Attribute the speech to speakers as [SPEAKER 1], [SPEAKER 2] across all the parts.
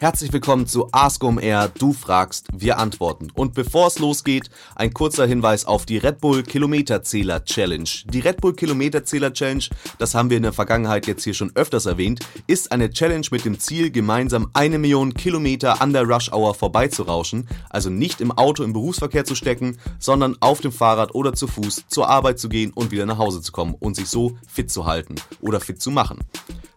[SPEAKER 1] Herzlich willkommen zu Ask OMR. Du fragst, wir antworten. Und bevor es losgeht, ein kurzer Hinweis auf die Red Bull Kilometerzähler Challenge. Die Red Bull Kilometerzähler Challenge, das haben wir in der Vergangenheit jetzt hier schon öfters erwähnt, ist eine Challenge mit dem Ziel, gemeinsam eine Million Kilometer an der Rush Hour vorbeizurauschen. Also nicht im Auto im Berufsverkehr zu stecken, sondern auf dem Fahrrad oder zu Fuß zur Arbeit zu gehen und wieder nach Hause zu kommen und sich so fit zu halten oder fit zu machen.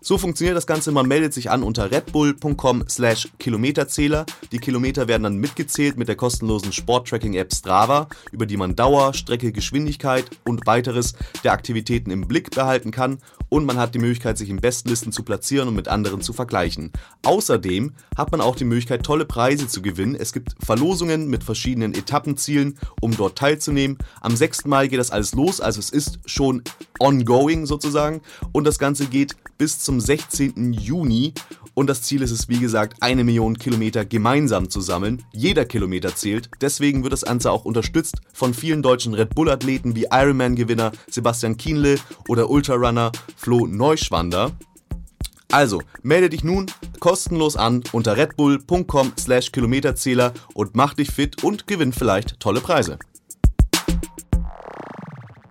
[SPEAKER 1] So funktioniert das Ganze. Man meldet sich an unter redbull.com slash Kilometerzähler. Die Kilometer werden dann mitgezählt mit der kostenlosen Sporttracking-App Strava, über die man Dauer, Strecke, Geschwindigkeit und weiteres der Aktivitäten im Blick behalten kann und man hat die Möglichkeit, sich in Bestlisten zu platzieren und mit anderen zu vergleichen. Außerdem hat man auch die Möglichkeit, tolle Preise zu gewinnen. Es gibt Verlosungen mit verschiedenen Etappenzielen, um dort teilzunehmen. Am 6. Mai geht das alles los, also es ist schon ongoing sozusagen und das Ganze geht bis zum 16. Juni. Und das Ziel ist es, wie gesagt, eine Million Kilometer gemeinsam zu sammeln. Jeder Kilometer zählt. Deswegen wird das Ganze auch unterstützt von vielen deutschen Red Bull-Athleten wie Ironman-Gewinner Sebastian Kienle oder Ultrarunner Flo Neuschwander. Also, melde dich nun kostenlos an unter redbull.com slash Kilometerzähler und mach dich fit und gewinn vielleicht tolle Preise.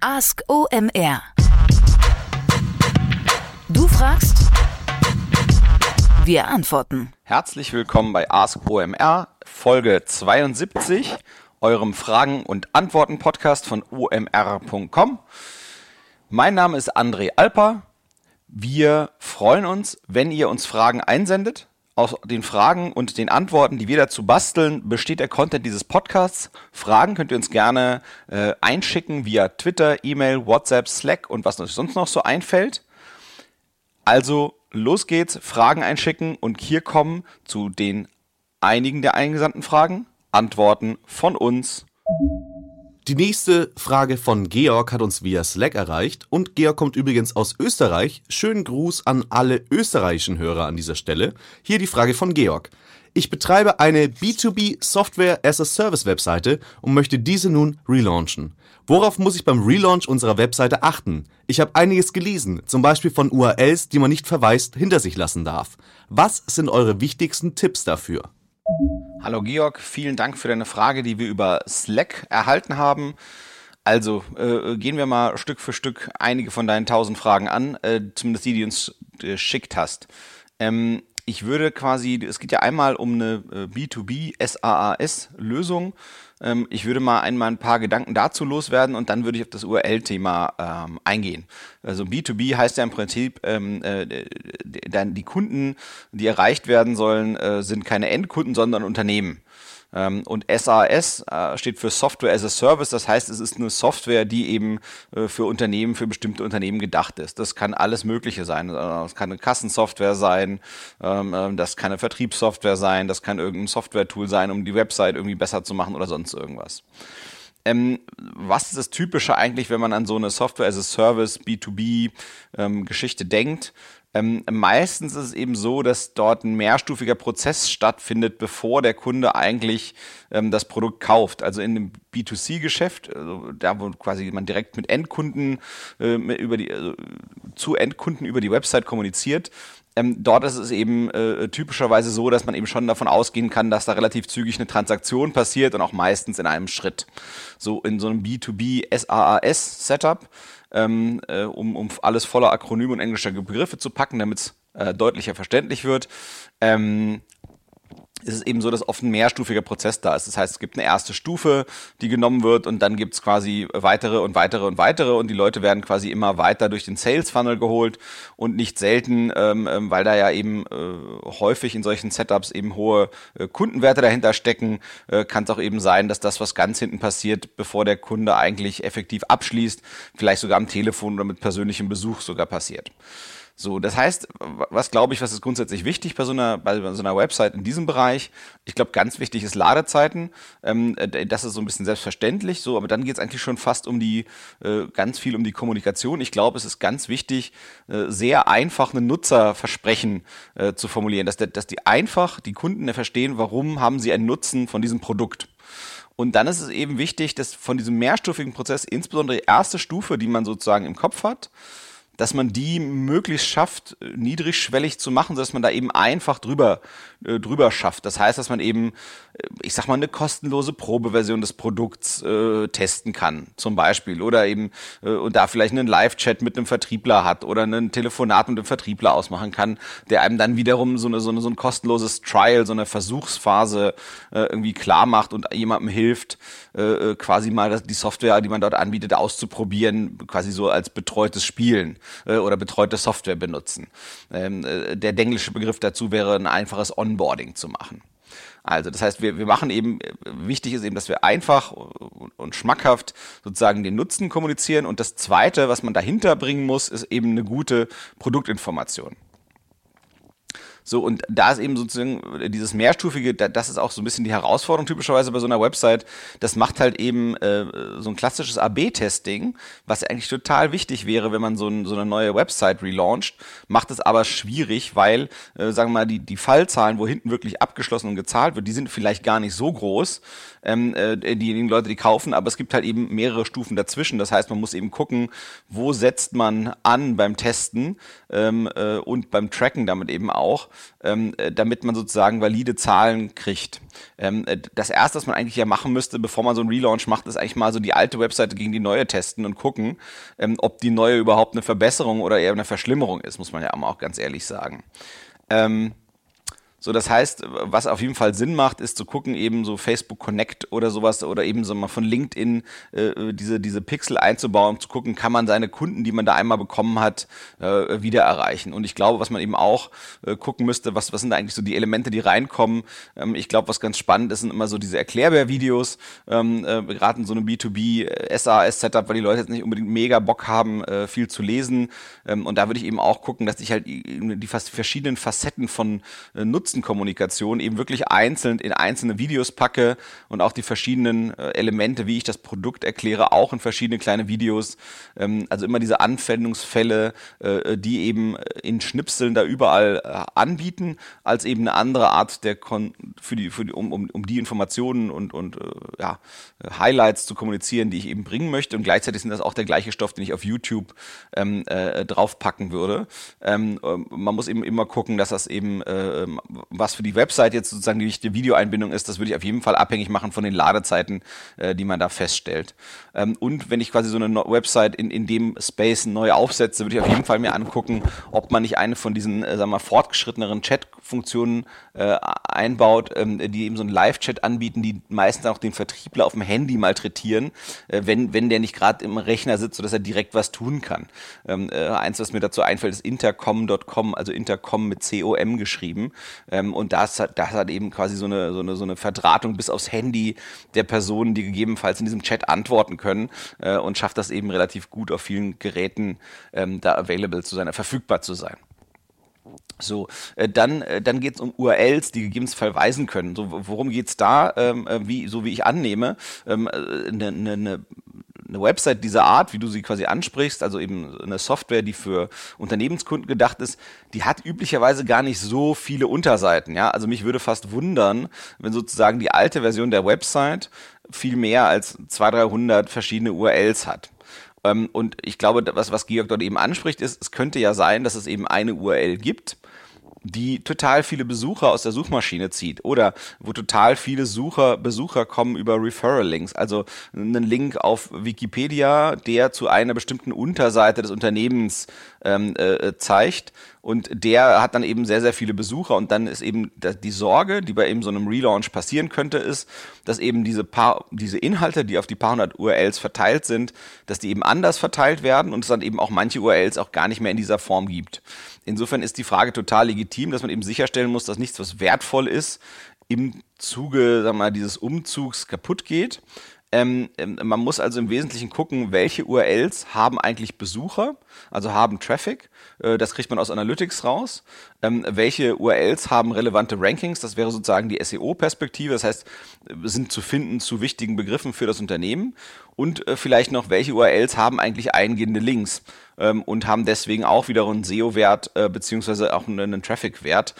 [SPEAKER 2] Ask OMR Du fragst, wir antworten.
[SPEAKER 3] Herzlich willkommen bei Ask OMR, Folge 72, eurem Fragen- und Antworten-Podcast von omr.com. Mein Name ist André Alper. Wir freuen uns, wenn ihr uns Fragen einsendet. Aus den Fragen und den Antworten, die wir dazu basteln, besteht der Content dieses Podcasts. Fragen könnt ihr uns gerne äh, einschicken via Twitter, E-Mail, WhatsApp, Slack und was euch sonst noch so einfällt. Also los geht's, Fragen einschicken und hier kommen zu den einigen der eingesandten Fragen Antworten von uns.
[SPEAKER 1] Die nächste Frage von Georg hat uns via Slack erreicht und Georg kommt übrigens aus Österreich. Schönen Gruß an alle österreichischen Hörer an dieser Stelle. Hier die Frage von Georg. Ich betreibe eine B2B Software as a Service Webseite und möchte diese nun relaunchen. Worauf muss ich beim Relaunch unserer Webseite achten? Ich habe einiges gelesen, zum Beispiel von URLs, die man nicht verweist hinter sich lassen darf. Was sind eure wichtigsten Tipps dafür?
[SPEAKER 3] Hallo Georg, vielen Dank für deine Frage, die wir über Slack erhalten haben. Also äh, gehen wir mal Stück für Stück einige von deinen tausend Fragen an, äh, zumindest die, die uns geschickt hast. Ähm, ich würde quasi, es geht ja einmal um eine B2B äh, SaaS-Lösung. Ähm, ich würde mal einmal ein paar Gedanken dazu loswerden und dann würde ich auf das URL-Thema ähm, eingehen. Also B2B heißt ja im Prinzip, ähm, äh, die Kunden, die erreicht werden sollen, äh, sind keine Endkunden, sondern Unternehmen. Ähm, und SAS äh, steht für Software as a Service, das heißt, es ist eine Software, die eben äh, für Unternehmen, für bestimmte Unternehmen gedacht ist. Das kann alles Mögliche sein. Das kann eine Kassensoftware sein, ähm, ähm, das kann eine Vertriebssoftware sein, das kann irgendein Software-Tool sein, um die Website irgendwie besser zu machen oder sonst irgendwas. Ähm, was ist das Typische eigentlich, wenn man an so eine Software as a Service B2B ähm, Geschichte denkt? Ähm, meistens ist es eben so, dass dort ein mehrstufiger Prozess stattfindet, bevor der Kunde eigentlich ähm, das Produkt kauft. Also in dem B2C-Geschäft, also da wo quasi man direkt mit Endkunden äh, über die, also zu Endkunden über die Website kommuniziert, ähm, dort ist es eben äh, typischerweise so, dass man eben schon davon ausgehen kann, dass da relativ zügig eine Transaktion passiert und auch meistens in einem Schritt. So in so einem B2B SaaS-Setup ähm, äh, um, um alles voller Akronyme und englischer Begriffe zu packen, damit es äh, deutlicher verständlich wird. Ähm, ist es eben so, dass oft ein mehrstufiger Prozess da ist. Das heißt, es gibt eine erste Stufe, die genommen wird und dann gibt es quasi weitere und weitere und weitere und die Leute werden quasi immer weiter durch den Sales Funnel geholt und nicht selten, ähm, ähm, weil da ja eben äh, häufig in solchen Setups eben hohe äh, Kundenwerte dahinter stecken, äh, kann es auch eben sein, dass das, was ganz hinten passiert, bevor der Kunde eigentlich effektiv abschließt, vielleicht sogar am Telefon oder mit persönlichem Besuch sogar passiert. So, das heißt, was glaube ich, was ist grundsätzlich wichtig bei so einer, bei so einer Website in diesem Bereich? Ich glaube, ganz wichtig ist Ladezeiten. Ähm, äh, das ist so ein bisschen selbstverständlich, so, aber dann geht es eigentlich schon fast um die, äh, ganz viel um die Kommunikation. Ich glaube, es ist ganz wichtig, äh, sehr einfach ein Nutzerversprechen äh, zu formulieren, dass, der, dass die einfach, die Kunden verstehen, warum haben sie einen Nutzen von diesem Produkt. Und dann ist es eben wichtig, dass von diesem mehrstufigen Prozess, insbesondere die erste Stufe, die man sozusagen im Kopf hat, dass man die möglichst schafft, niedrigschwellig zu machen, sodass man da eben einfach drüber, äh, drüber schafft. Das heißt, dass man eben, äh, ich sag mal, eine kostenlose Probeversion des Produkts äh, testen kann, zum Beispiel. Oder eben, äh, und da vielleicht einen Live-Chat mit einem Vertriebler hat oder ein Telefonat mit einem Vertriebler ausmachen kann, der einem dann wiederum so, eine, so, eine, so ein kostenloses Trial, so eine Versuchsphase äh, irgendwie klar macht und jemandem hilft, äh, äh quasi mal die Software, die man dort anbietet, auszuprobieren, quasi so als betreutes Spielen äh, oder betreute Software benutzen. Ähm, äh, der englische Begriff dazu wäre ein einfaches Onboarding zu machen. Also das heißt, wir, wir machen eben, wichtig ist eben, dass wir einfach und schmackhaft sozusagen den Nutzen kommunizieren. Und das Zweite, was man dahinter bringen muss, ist eben eine gute Produktinformation. So, und da ist eben sozusagen dieses mehrstufige, das ist auch so ein bisschen die Herausforderung typischerweise bei so einer Website. Das macht halt eben äh, so ein klassisches AB-Testing, was eigentlich total wichtig wäre, wenn man so, ein, so eine neue Website relauncht, macht es aber schwierig, weil, äh, sagen wir mal, die, die Fallzahlen, wo hinten wirklich abgeschlossen und gezahlt wird, die sind vielleicht gar nicht so groß, ähm, äh, diejenigen Leute, die kaufen, aber es gibt halt eben mehrere Stufen dazwischen. Das heißt, man muss eben gucken, wo setzt man an beim Testen ähm, äh, und beim Tracken damit eben auch, ähm, äh, damit man sozusagen valide Zahlen kriegt. Ähm, äh, das erste, was man eigentlich ja machen müsste, bevor man so einen Relaunch macht, ist eigentlich mal so die alte Webseite gegen die neue testen und gucken, ähm, ob die neue überhaupt eine Verbesserung oder eher eine Verschlimmerung ist, muss man ja auch ganz ehrlich sagen. Ähm, so, das heißt, was auf jeden Fall Sinn macht, ist zu gucken, eben so Facebook Connect oder sowas oder eben so mal von LinkedIn äh, diese, diese Pixel einzubauen, um zu gucken, kann man seine Kunden, die man da einmal bekommen hat, äh, wieder erreichen. Und ich glaube, was man eben auch äh, gucken müsste, was, was sind da eigentlich so die Elemente, die reinkommen. Ähm, ich glaube, was ganz spannend ist, sind immer so diese Erklärbär-Videos, ähm, äh, gerade in so einem B2B SAS-Setup, weil die Leute jetzt nicht unbedingt mega Bock haben, äh, viel zu lesen. Ähm, und da würde ich eben auch gucken, dass ich halt die fast verschiedenen Facetten von äh, Nutzen Nutzenkommunikation eben wirklich einzeln in einzelne Videos packe und auch die verschiedenen äh, Elemente, wie ich das Produkt erkläre, auch in verschiedene kleine Videos. Ähm, also immer diese Anwendungsfälle, äh, die eben in Schnipseln da überall äh, anbieten, als eben eine andere Art der Kon für die, für die um, um, um die Informationen und, und ja, Highlights zu kommunizieren, die ich eben bringen möchte. Und gleichzeitig sind das auch der gleiche Stoff, den ich auf YouTube ähm, äh, draufpacken würde. Ähm, man muss eben immer gucken, dass das eben äh, was für die Website jetzt sozusagen die wichtige Videoeinbindung ist, das würde ich auf jeden Fall abhängig machen von den Ladezeiten, äh, die man da feststellt. Ähm, und wenn ich quasi so eine no Website in, in dem Space neu aufsetze, würde ich auf jeden Fall mir angucken, ob man nicht eine von diesen, äh, sagen wir mal, fortgeschritteneren Chat-Funktionen äh, einbaut, ähm, die eben so einen Live-Chat anbieten, die meistens auch den Vertriebler auf dem Handy malträtieren, äh, wenn, wenn der nicht gerade im Rechner sitzt, sodass er direkt was tun kann. Ähm, äh, eins, was mir dazu einfällt, ist intercom.com, also intercom mit C-O-M geschrieben. Ähm, und das hat, das hat eben quasi so eine, so, eine, so eine Verdrahtung bis aufs Handy der Personen, die gegebenenfalls in diesem Chat antworten können äh, und schafft das eben relativ gut auf vielen Geräten ähm, da available zu sein, verfügbar zu sein. So, äh, dann, äh, dann geht es um URLs, die gegebenenfalls verweisen können. So, worum geht's da? Ähm, äh, wie, so wie ich annehme, ähm, eine, eine, eine Website dieser Art, wie du sie quasi ansprichst, also eben eine Software, die für Unternehmenskunden gedacht ist, die hat üblicherweise gar nicht so viele Unterseiten. Ja, also mich würde fast wundern, wenn sozusagen die alte Version der Website viel mehr als 200, 300 verschiedene URLs hat. Ähm, und ich glaube, was, was Georg dort eben anspricht, ist, es könnte ja sein, dass es eben eine URL gibt, die total viele Besucher aus der Suchmaschine zieht oder wo total viele Sucher, Besucher kommen über Referral-Links, also einen Link auf Wikipedia, der zu einer bestimmten Unterseite des Unternehmens ähm, äh, zeigt und der hat dann eben sehr, sehr viele Besucher und dann ist eben die Sorge, die bei eben so einem Relaunch passieren könnte, ist, dass eben diese paar, diese Inhalte, die auf die paar hundert URLs verteilt sind, dass die eben anders verteilt werden und es dann eben auch manche URLs auch gar nicht mehr in dieser Form gibt. Insofern ist die Frage total legitim, dass man eben sicherstellen muss, dass nichts, was wertvoll ist, im Zuge, wir mal, dieses Umzugs kaputt geht. Ähm, ähm, man muss also im Wesentlichen gucken, welche URLs haben eigentlich Besucher, also haben Traffic. Äh, das kriegt man aus Analytics raus. Ähm, welche URLs haben relevante Rankings? Das wäre sozusagen die SEO-Perspektive. Das heißt, sind zu finden zu wichtigen Begriffen für das Unternehmen. Und äh, vielleicht noch, welche URLs haben eigentlich eingehende Links ähm, und haben deswegen auch wiederum einen SEO-Wert äh, beziehungsweise auch einen, einen Traffic-Wert.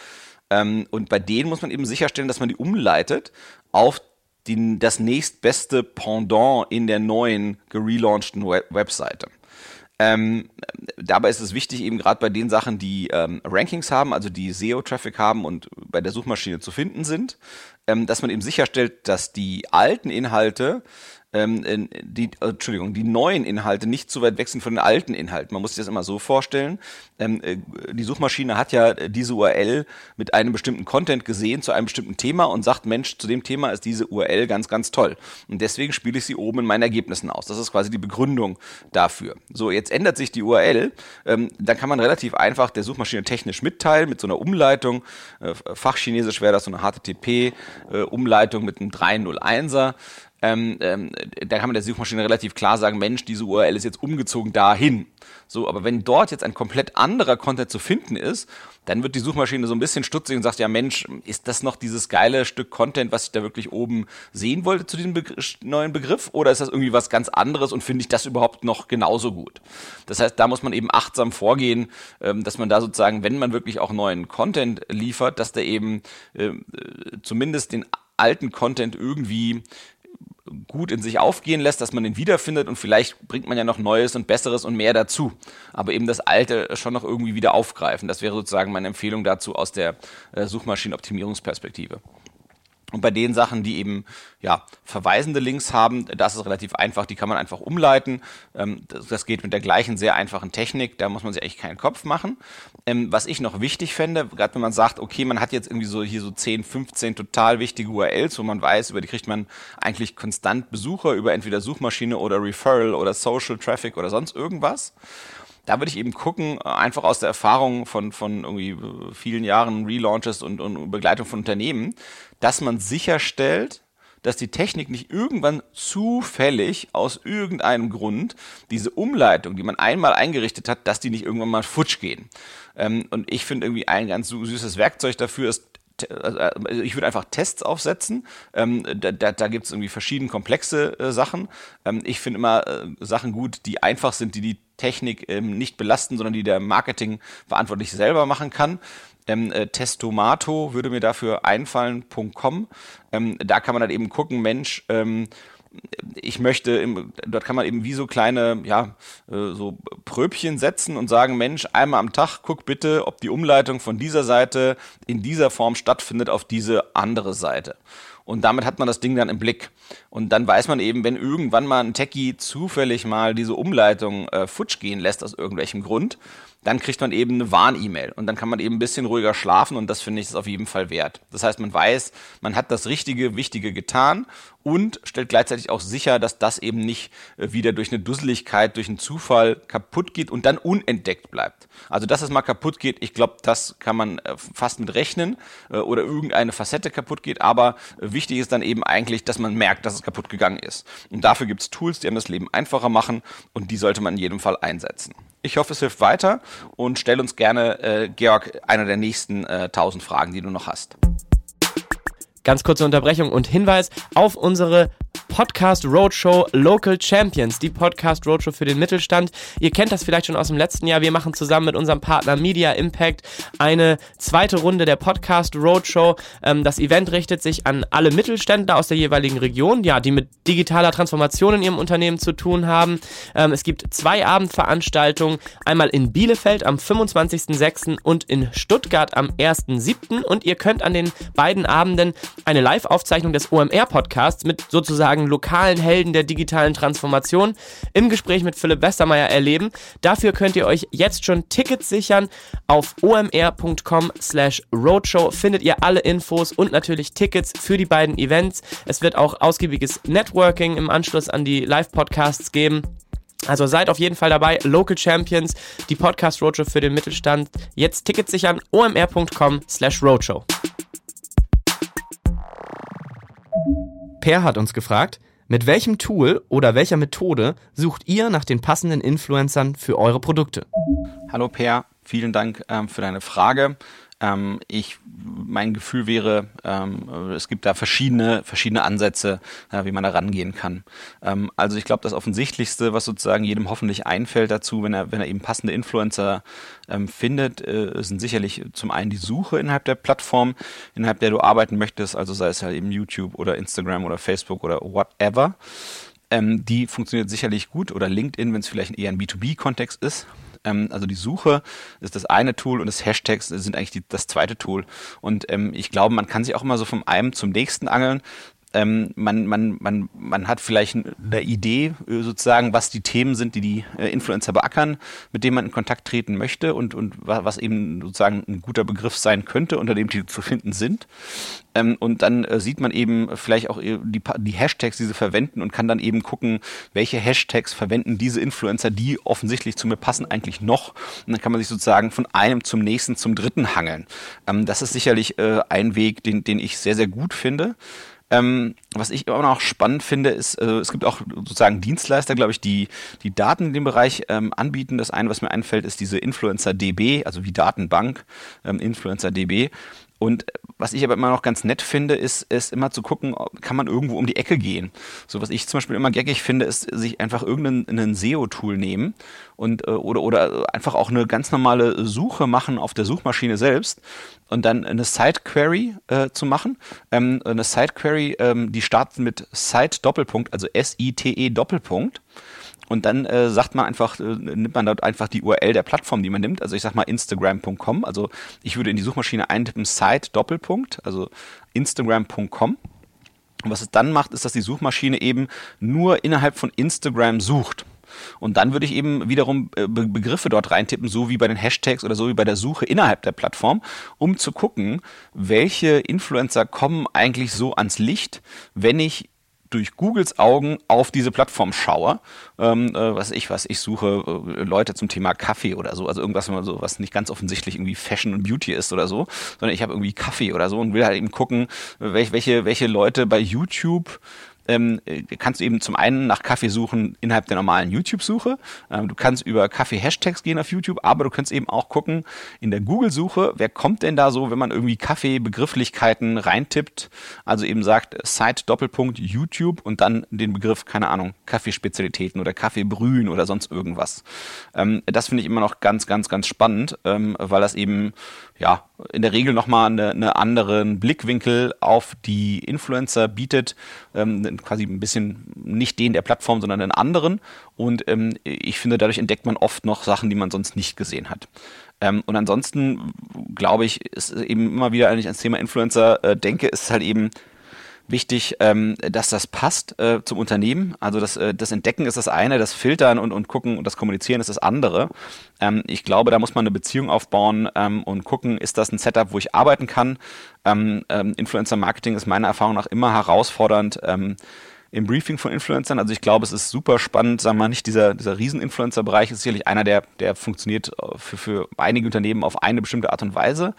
[SPEAKER 3] Ähm, und bei denen muss man eben sicherstellen, dass man die umleitet auf die, das nächstbeste Pendant in der neuen gelaunchten Web Webseite. Ähm, dabei ist es wichtig, eben gerade bei den Sachen, die ähm, Rankings haben, also die SEO-Traffic haben und bei der Suchmaschine zu finden sind, ähm, dass man eben sicherstellt, dass die alten Inhalte ähm, die, äh, Entschuldigung, die neuen Inhalte nicht zu weit weg sind von den alten Inhalten. Man muss sich das immer so vorstellen. Ähm, äh, die Suchmaschine hat ja diese URL mit einem bestimmten Content gesehen zu einem bestimmten Thema und sagt, Mensch, zu dem Thema ist diese URL ganz, ganz toll. Und deswegen spiele ich sie oben in meinen Ergebnissen aus. Das ist quasi die Begründung dafür. So, jetzt ändert sich die URL. Ähm, dann kann man relativ einfach der Suchmaschine technisch mitteilen mit so einer Umleitung. Äh, Fachchinesisch wäre das so eine HTTP-Umleitung äh, mit einem 301er ähm, ähm, da kann man der Suchmaschine relativ klar sagen, Mensch, diese URL ist jetzt umgezogen dahin. So, aber wenn dort jetzt ein komplett anderer Content zu finden ist, dann wird die Suchmaschine so ein bisschen stutzig und sagt, ja Mensch, ist das noch dieses geile Stück Content, was ich da wirklich oben sehen wollte zu diesem Begr neuen Begriff? Oder ist das irgendwie was ganz anderes und finde ich das überhaupt noch genauso gut? Das heißt, da muss man eben achtsam vorgehen, ähm, dass man da sozusagen, wenn man wirklich auch neuen Content liefert, dass der eben äh, zumindest den alten Content irgendwie gut in sich aufgehen lässt, dass man den wiederfindet und vielleicht bringt man ja noch Neues und Besseres und mehr dazu. Aber eben das Alte schon noch irgendwie wieder aufgreifen. Das wäre sozusagen meine Empfehlung dazu aus der äh, Suchmaschinenoptimierungsperspektive. Und bei den Sachen, die eben ja verweisende Links haben, das ist relativ einfach, die kann man einfach umleiten. Ähm, das, geht mit der gleichen sehr einfachen Technik, da muss man sich eigentlich keinen Kopf machen. Ähm, was ich noch wichtig fände, gerade wenn man sagt, okay, man hat jetzt irgendwie so hier so 10, 15 total wichtige URLs, wo man weiß, über die kriegt man eigentlich konstant Besucher über entweder Suchmaschine oder Referral oder Social Traffic oder sonst irgendwas da würde ich eben gucken, einfach aus der Erfahrung von, von irgendwie vielen Jahren Relaunches und, und Begleitung von Unternehmen, dass man sicherstellt, dass die Technik nicht irgendwann zufällig aus irgendeinem Grund diese Umleitung, die man einmal eingerichtet hat, dass die nicht irgendwann mal futsch gehen. Ähm, und ich finde irgendwie ein ganz süßes Werkzeug dafür ist also, ich würde einfach Tests aufsetzen. Ähm, da da, gibt es irgendwie verschiedene komplexe äh, Sachen. Ähm, ich finde immer äh, Sachen gut, die einfach sind, die die Technik ähm, nicht belasten, sondern die der Marketing verantwortlich selber machen kann. Ähm, äh, Testomato würde mir dafür einfallen.com. Ähm, da kann man dann eben gucken, Mensch, ähm, ich möchte, im, dort kann man eben wie so kleine, ja, äh, so Pröbchen setzen und sagen, Mensch, einmal am Tag guck bitte, ob die Umleitung von dieser Seite in dieser Form stattfindet auf diese andere Seite. Und damit hat man das Ding dann im Blick. Und dann weiß man eben, wenn irgendwann mal ein Techie zufällig mal diese Umleitung äh, futsch gehen lässt aus irgendwelchem Grund, dann kriegt man eben eine Warn-E-Mail und dann kann man eben ein bisschen ruhiger schlafen und das finde ich ist auf jeden Fall wert. Das heißt, man weiß, man hat das Richtige, Wichtige getan und stellt gleichzeitig auch sicher, dass das eben nicht äh, wieder durch eine Dusseligkeit, durch einen Zufall kaputt geht und dann unentdeckt bleibt. Also, dass es mal kaputt geht, ich glaube, das kann man äh, fast mit rechnen äh, oder irgendeine Facette kaputt geht, aber wichtig ist dann eben eigentlich, dass man merkt, dass es kaputt gegangen ist. Und dafür gibt es Tools, die einem das Leben einfacher machen und die sollte man in jedem Fall einsetzen. Ich hoffe, es hilft weiter und stell uns gerne, äh, Georg, eine der nächsten äh, 1000 Fragen, die du noch hast.
[SPEAKER 4] Ganz kurze Unterbrechung und Hinweis auf unsere Podcast Roadshow Local Champions, die Podcast Roadshow für den Mittelstand. Ihr kennt das vielleicht schon aus dem letzten Jahr. Wir machen zusammen mit unserem Partner Media Impact eine zweite Runde der Podcast Roadshow. Ähm, das Event richtet sich an alle Mittelständler aus der jeweiligen Region, ja, die mit digitaler Transformation in ihrem Unternehmen zu tun haben. Ähm, es gibt zwei Abendveranstaltungen, einmal in Bielefeld am 25.06. und in Stuttgart am 1.07. Und ihr könnt an den beiden Abenden eine Live-Aufzeichnung des OMR-Podcasts mit sozusagen sozusagen lokalen Helden der digitalen Transformation im Gespräch mit Philipp Westermeier erleben. Dafür könnt ihr euch jetzt schon Tickets sichern. Auf omr.com slash roadshow findet ihr alle Infos und natürlich Tickets für die beiden Events. Es wird auch ausgiebiges Networking im Anschluss an die Live-Podcasts geben. Also seid auf jeden Fall dabei. Local Champions, die Podcast Roadshow für den Mittelstand. Jetzt Tickets sichern. omr.com slash roadshow. Per hat uns gefragt, mit welchem Tool oder welcher Methode sucht ihr nach den passenden Influencern für eure Produkte?
[SPEAKER 3] Hallo Per, vielen Dank ähm, für deine Frage. Ähm, ich, mein Gefühl wäre, ähm, es gibt da verschiedene, verschiedene Ansätze, äh, wie man da rangehen kann. Ähm, also ich glaube, das Offensichtlichste, was sozusagen jedem hoffentlich einfällt dazu, wenn er, wenn er eben passende Influencer ähm, findet, äh, sind sicherlich zum einen die Suche innerhalb der Plattform, innerhalb der du arbeiten möchtest, also sei es halt eben YouTube oder Instagram oder Facebook oder whatever. Ähm, die funktioniert sicherlich gut oder LinkedIn, wenn es vielleicht eher ein B2B-Kontext ist. Ähm, also die Suche ist das eine Tool und das Hashtags sind eigentlich die, das zweite Tool. Und ähm, ich glaube, man kann sich auch immer so vom einen zum nächsten angeln ähm, man, man, man, man hat vielleicht eine Idee äh, sozusagen, was die Themen sind, die die äh, Influencer beackern, mit denen man in Kontakt treten möchte und, und was eben sozusagen ein guter Begriff sein könnte, unter dem die zu finden sind. Ähm, und dann äh, sieht man eben vielleicht auch äh, die, die Hashtags, die sie verwenden und kann dann eben gucken, welche Hashtags verwenden diese Influencer, die offensichtlich zu mir passen, eigentlich noch. Und dann kann man sich sozusagen von einem zum nächsten, zum dritten hangeln. Ähm, das ist sicherlich äh, ein Weg, den, den ich sehr, sehr gut finde. Ähm, was ich auch noch spannend finde, ist, äh, es gibt auch sozusagen Dienstleister, glaube ich, die die Daten in dem Bereich ähm, anbieten. Das eine, was mir einfällt, ist diese Influencer DB, also wie Datenbank, ähm, Influencer DB. Und was ich aber immer noch ganz nett finde, ist, ist immer zu gucken, kann man irgendwo um die Ecke gehen. So was ich zum Beispiel immer geckig finde, ist sich einfach irgendein SEO-Tool nehmen und äh, oder oder einfach auch eine ganz normale Suche machen auf der Suchmaschine selbst und dann eine Site-Query äh, zu machen. Ähm, eine Site-Query, ähm, die startet mit Site Doppelpunkt, also S-I-T-E Doppelpunkt. Und dann äh, sagt man einfach, äh, nimmt man dort einfach die URL der Plattform, die man nimmt. Also ich sag mal Instagram.com. Also ich würde in die Suchmaschine eintippen Site Doppelpunkt, also Instagram.com. Und was es dann macht, ist, dass die Suchmaschine eben nur innerhalb von Instagram sucht. Und dann würde ich eben wiederum äh, Begriffe dort reintippen, so wie bei den Hashtags oder so wie bei der Suche innerhalb der Plattform, um zu gucken, welche Influencer kommen eigentlich so ans Licht, wenn ich durch Googles Augen auf diese Plattform schaue, ähm, äh, was ich was, ich suche äh, Leute zum Thema Kaffee oder so, also irgendwas, so, was nicht ganz offensichtlich irgendwie Fashion und Beauty ist oder so, sondern ich habe irgendwie Kaffee oder so und will halt eben gucken, welche, welche Leute bei YouTube ähm, äh, kannst du eben zum einen nach Kaffee suchen innerhalb der normalen YouTube-Suche. Ähm, du kannst über Kaffee-Hashtags gehen auf YouTube, aber du kannst eben auch gucken in der Google-Suche, wer kommt denn da so, wenn man irgendwie Kaffee-Begrifflichkeiten reintippt, also eben sagt Site Doppelpunkt YouTube und dann den Begriff, keine Ahnung, Kaffeespezialitäten oder Kaffeebrühen oder sonst irgendwas. Ähm, das finde ich immer noch ganz, ganz, ganz spannend, ähm, weil das eben ja, in der Regel nochmal eine, eine anderen Blickwinkel auf die Influencer bietet, ähm, quasi ein bisschen nicht den der Plattform, sondern einen anderen. Und ähm, ich finde, dadurch entdeckt man oft noch Sachen, die man sonst nicht gesehen hat. Ähm, und ansonsten glaube ich, ist eben immer wieder eigentlich ans Thema Influencer äh, denke, ist halt eben wichtig, ähm, dass das passt äh, zum Unternehmen. Also das, äh, das Entdecken ist das eine, das Filtern und, und gucken und das Kommunizieren ist das andere. Ähm, ich glaube, da muss man eine Beziehung aufbauen ähm, und gucken, ist das ein Setup, wo ich arbeiten kann. Ähm, ähm, Influencer Marketing ist meiner Erfahrung nach immer herausfordernd. Im Briefing von Influencern. Also ich glaube, es ist super spannend, sagen wir mal nicht, dieser, dieser Riesen-Influencer-Bereich ist sicherlich einer, der, der funktioniert äh, für, für einige Unternehmen auf eine bestimmte Art und Weise.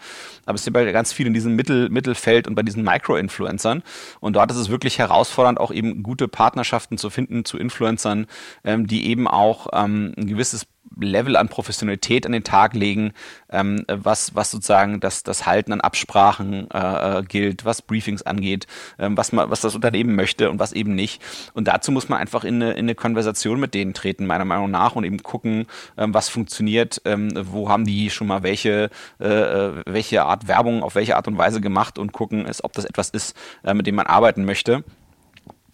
[SPEAKER 3] Aber es sind bei ganz viel in diesem Mittel, Mittelfeld und bei diesen Micro-Influencern. Und dort ist es wirklich herausfordernd, auch eben gute Partnerschaften zu finden zu Influencern, ähm, die eben auch ähm, ein gewisses Level an Professionalität an den Tag legen, ähm, was, was sozusagen das, das Halten an Absprachen äh, äh, gilt, was Briefings angeht, ähm, was, man, was das Unternehmen möchte und was eben nicht. Und dazu muss man einfach in eine, in eine Konversation mit denen treten, meiner Meinung nach, und eben gucken, ähm, was funktioniert, ähm, wo haben die schon mal welche, äh, äh welche Art Werbung auf welche Art und Weise gemacht und gucken, ist, ob das etwas ist, äh, mit dem man arbeiten möchte.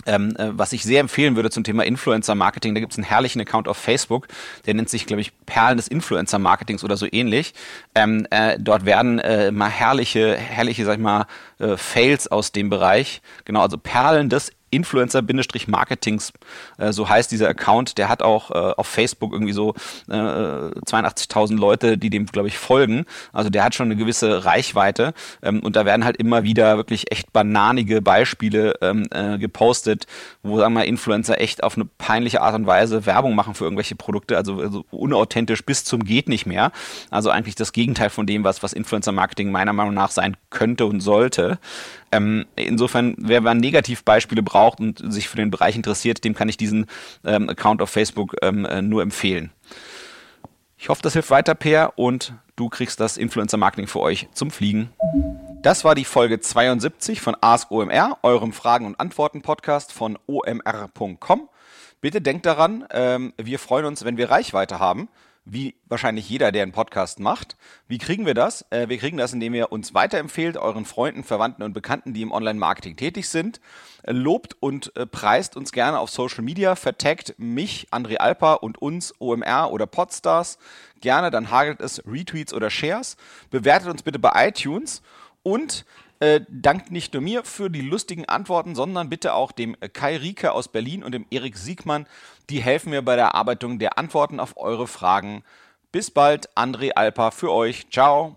[SPEAKER 3] Ähm, äh, was ich sehr empfehlen würde zum Thema Influencer-Marketing, da gibt es einen herrlichen Account auf Facebook, der nennt sich, glaube ich, Perlen des Influencer-Marketings oder so ähnlich. Ähm, äh, dort werden äh, mal herrliche, herrliche, sag ich mal, äh, Fails aus dem Bereich, genau, also Perlen des Influencer-Marketings, äh, so heißt dieser Account, der hat auch äh, auf Facebook irgendwie so äh, 82.000 Leute, die dem, glaube ich, folgen. Also der hat schon eine gewisse Reichweite ähm, und da werden halt immer wieder wirklich echt bananige Beispiele ähm, äh, gepostet, wo, sagen wir mal, Influencer echt auf eine peinliche Art und Weise Werbung machen für irgendwelche Produkte, also, also unauthentisch bis zum geht nicht mehr. Also eigentlich das Gegenteil von dem, was, was Influencer-Marketing meiner Meinung nach sein könnte und sollte. Ähm, insofern, wer, wer Negativbeispiele braucht und sich für den Bereich interessiert, dem kann ich diesen ähm, Account auf Facebook ähm, äh, nur empfehlen. Ich hoffe, das hilft weiter, Per, und du kriegst das Influencer-Marketing für euch zum Fliegen. Das war die Folge 72 von Ask OMR, eurem Fragen- und Antworten-Podcast von omr.com. Bitte denkt daran, ähm, wir freuen uns, wenn wir Reichweite haben. Wie wahrscheinlich jeder, der einen Podcast macht. Wie kriegen wir das? Äh, wir kriegen das, indem ihr uns weiterempfehlt, euren Freunden, Verwandten und Bekannten, die im Online-Marketing tätig sind. Äh, lobt und äh, preist uns gerne auf Social Media, vertagt mich, André Alper und uns, OMR oder Podstars. Gerne, dann hagelt es Retweets oder Shares. Bewertet uns bitte bei iTunes und äh, dankt nicht nur mir für die lustigen Antworten, sondern bitte auch dem Kai Rieke aus Berlin und dem Erik Siegmann. Die helfen mir bei der Erarbeitung der Antworten auf eure Fragen. Bis bald, André Alpa für euch. Ciao.